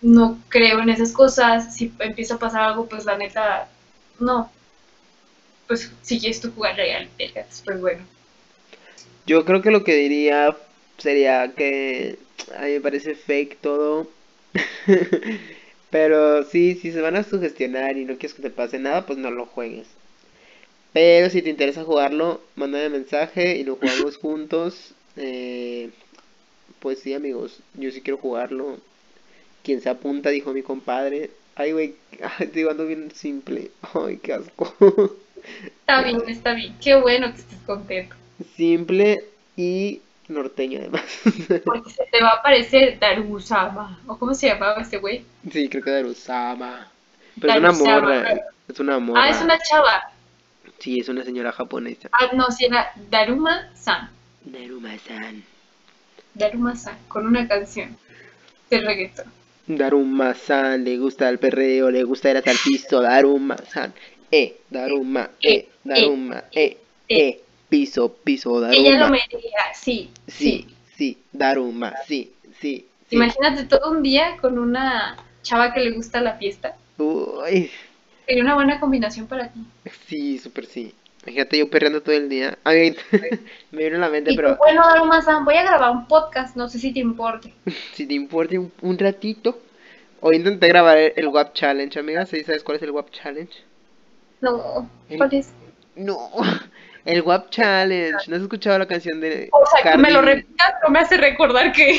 no creo en esas cosas, si empieza a pasar algo, pues la neta, no. Pues si quieres tú jugar real, pues bueno. Yo creo que lo que diría sería que a mí me parece fake todo. Pero sí, si se van a sugestionar y no quieres que te pase nada, pues no lo juegues. Pero si te interesa jugarlo, mándame mensaje y lo jugamos juntos. Eh, pues sí, amigos, yo sí quiero jugarlo. Quien se apunta, dijo mi compadre. Ay, güey, ay, estoy jugando bien simple. Ay, qué asco. Está bien, está bien. Qué bueno que estés contento. simple y norteño además. Porque se te va a aparecer Darusama. ¿O cómo se llamaba ese güey? Sí, creo que Darusama. Pero es una morra. Es una morra. Ah, es una chava. Sí, es una señora japonesa. Ah, no, sí era Daruma-san. Daruma-san. Daruma-san, con una canción de reggaeton. Daruma-san, le gusta el perreo, le gusta ir hasta el piso. Daruma-san. Eh, Daruma, eh, Eh, Daruma, eh, eh. Piso, piso, Ella lo Daruma. merecía, sí, Sí, sí, Daruma, sí, sí, sí. Imagínate todo un día con una chava que le gusta la fiesta. Uy, Sería una buena combinación para ti. sí, súper sí. Imagínate yo perreando todo el día. A mí me vino a la mente, Y pero bueno, Daruma-san, voy a grabar un podcast, no sé si te importe. si te importa un, un ratito. Hoy intenté grabar el, el WAP Challenge, amiga. ¿Sí sabes cuál es el WAP Challenge? No, ¿cuál es? No, el WAP Challenge. ¿No has escuchado la canción de O sea, que me lo repitas, no me hace recordar que...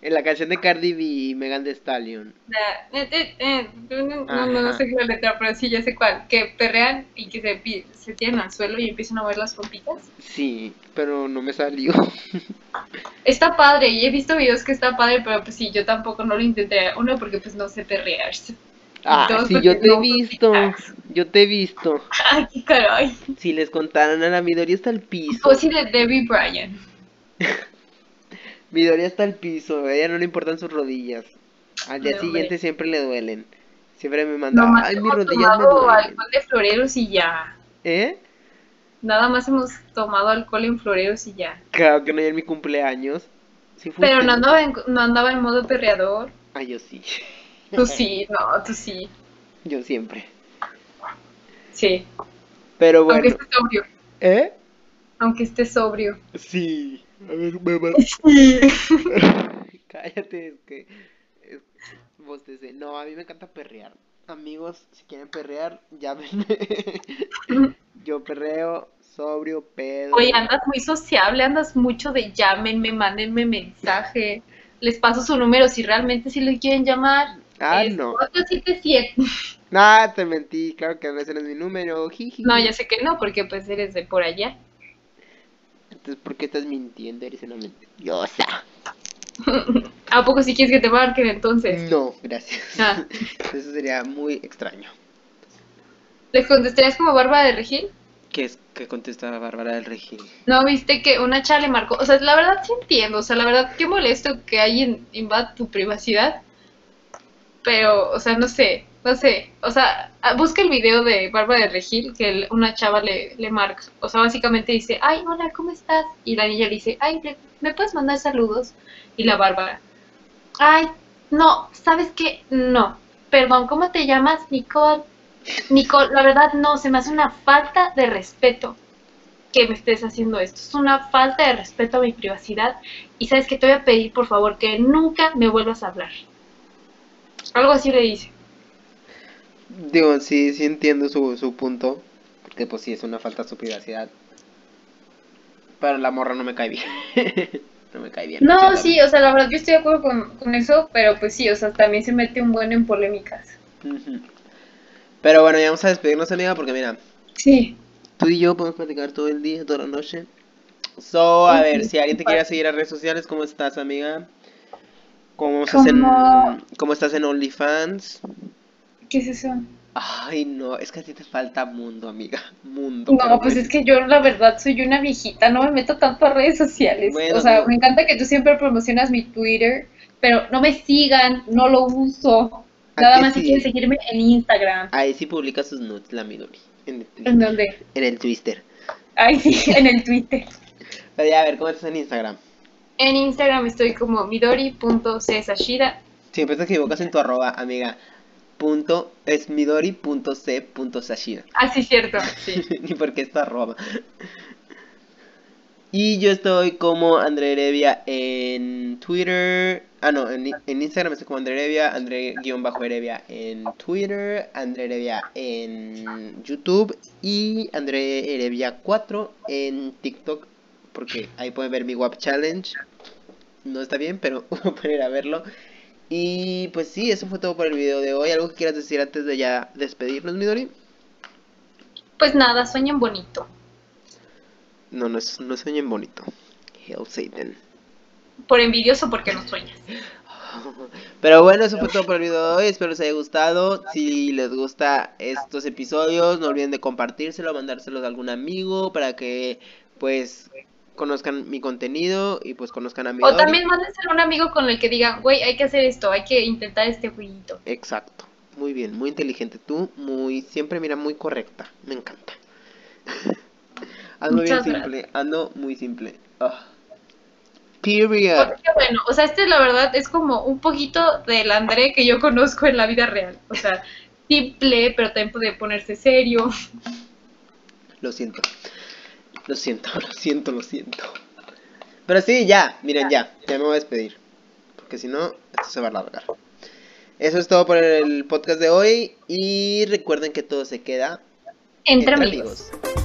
En la canción de Cardi B y Megan Thee Stallion. La- eh, eh, eh, no, no, no, sé cuál letra, pero sí, ya sé cuál. Que perrean y que se, se tiran al suelo y empiezan a ver las pompitas. Sí, pero no me salió. Está padre, y he visto videos que está padre, pero pues sí, yo tampoco no lo intenté. Uno, porque pues no sé perrear. Ah, sí, yo te he no visto. Yo te he visto. Ay, qué caray. Si les contaran a la Midori hasta el piso. O sí de Debbie Bryan. Midori hasta el piso. A ella no le importan sus rodillas. Al día No, siguiente hombre. siempre le duelen. Siempre me manda, Nomás ay, mis rodillas me duelen. alcohol de floreros y ya. ¿Eh? Nada más hemos tomado alcohol en floreros y ya. Claro que no en mi cumpleaños. Sí Pero no andaba en, no andaba en modo perreador. Ah, yo sí. Tú sí, no, tú sí. Yo siempre. Sí. Pero Aunque bueno. estés sobrio. ¿Eh? Aunque estés sobrio. Sí. A ver, mamá. Sí. Cállate, es que. Es, bostecé. No, a mí me encanta perrear. Amigos, si quieren perrear, llámenme. Yo perreo, sobrio, pedo. Oye, andas muy sociable, andas mucho de llámenme, mándenme mensaje. Les paso su número si realmente si le quieren llamar. Ah, Es no. 477. Nah, te mentí. Claro que no ese no es mi número. jiji. No, ya sé que no, porque pues eres de por allá. Entonces, ¿por qué estás mintiendo? Eres una mentirosa. ¿A poco si quieres que te marquen entonces? No, gracias. Ah. Eso sería muy extraño. ¿Les contestarías como Barba de Regil? ¿Qué es que contesta Bárbara del Regil? No, viste que una chava le marcó. O sea, la verdad sí entiendo. O sea, la verdad, qué molesto que alguien invada tu privacidad. Pero, o sea, no sé, no sé. O sea, ah, busca el video de Bárbara de Regil que una chava le, le marca. O sea, básicamente dice, ay, hola, ¿cómo estás? Y la niña le dice, ay, ¿me- ¿me puedes mandar saludos? Y la Bárbara, ay, no, ¿sabes qué? No. Perdón, ¿cómo te llamas, Nicole? Nicole, la verdad no, se me hace una falta de respeto que me estés haciendo esto. Es una falta de respeto a mi privacidad. Y sabes que te voy a pedir, por favor, que nunca me vuelvas a hablar. Algo así le dice. Digo, sí, sí entiendo su, su punto. Porque pues sí, es una falta de su privacidad. Pero la morra no me cae bien. no me cae bien. No, sí, o sea, la verdad yo estoy de acuerdo con, con eso, pero pues sí, o sea, también se mete un buen en polémicas. Pero bueno, ya vamos a despedirnos, amiga, porque mira, Sí. tú y yo podemos platicar todo el día, toda la noche. So, a ver, si alguien te quiere seguir a redes sociales, ¿cómo estás, amiga? ¿Cómo estás en, Como- cómo estás en OnlyFans? ¿Qué es eso? Ay, no, es que a ti te falta mundo, amiga. Mundo. No, pues bueno. es que yo la verdad soy una viejita, no me meto tanto a redes sociales. Bueno, o sea, no. me encanta que tú siempre promocionas mi Twitter, pero no me sigan, no lo uso. ¿A Nada más si sí? quieren seguirme en Instagram. Ahí sí publica sus nudes, la Midori. ¿En dónde? en el Twitter. Ay, sí, en el Twitter. Pero ya, a ver, ¿cómo estás en Instagram? En Instagram estoy como midori.csashida. Siempre te equivocas en tu arroba, amiga. Punto, es midori.c.sashida. Ah, sí, cierto, sí. Ni porque es tu arroba. Y yo estoy como André Heredia en Twitter. Ah, no, en, en Instagram estoy como André Heredia, André-Heredia en Twitter, André Heredia en YouTube y André Heredia 4 en TikTok. Porque ahí pueden ver mi WAP Challenge. No está bien, pero pueden ir a verlo. Y pues sí, eso fue todo por el video de hoy. ¿Algo que quieras decir antes de ya despedirnos, Midori? Pues nada, sueñen bonito. No, no, no sueñen bonito. Hell Satan. Por envidioso porque no sueñas. Pero bueno, eso fue todo por el video de hoy. Espero les haya gustado. Si les gusta estos episodios, no olviden de compartírselo, mandárselos a algún amigo para que pues conozcan mi contenido y pues conozcan a mi O también mándenselo a un amigo con el que digan, güey, hay que hacer esto, hay que intentar este jueguito. Exacto. Muy bien, muy inteligente. Tú, muy, siempre mira, muy correcta. Me encanta. ando bien simple, ando muy simple. Ah. Period. Porque bueno, o sea, este la verdad es como un poquito del André que yo conozco en la vida real. O sea, simple, pero también puede ponerse serio. Lo siento. Lo siento, lo siento, lo siento. Pero sí, ya, miren, ya. Ya me voy a despedir. Porque si no, esto se va a alargar. Eso es todo por el podcast de hoy. Y recuerden que todo se queda Entre amigos. amigos.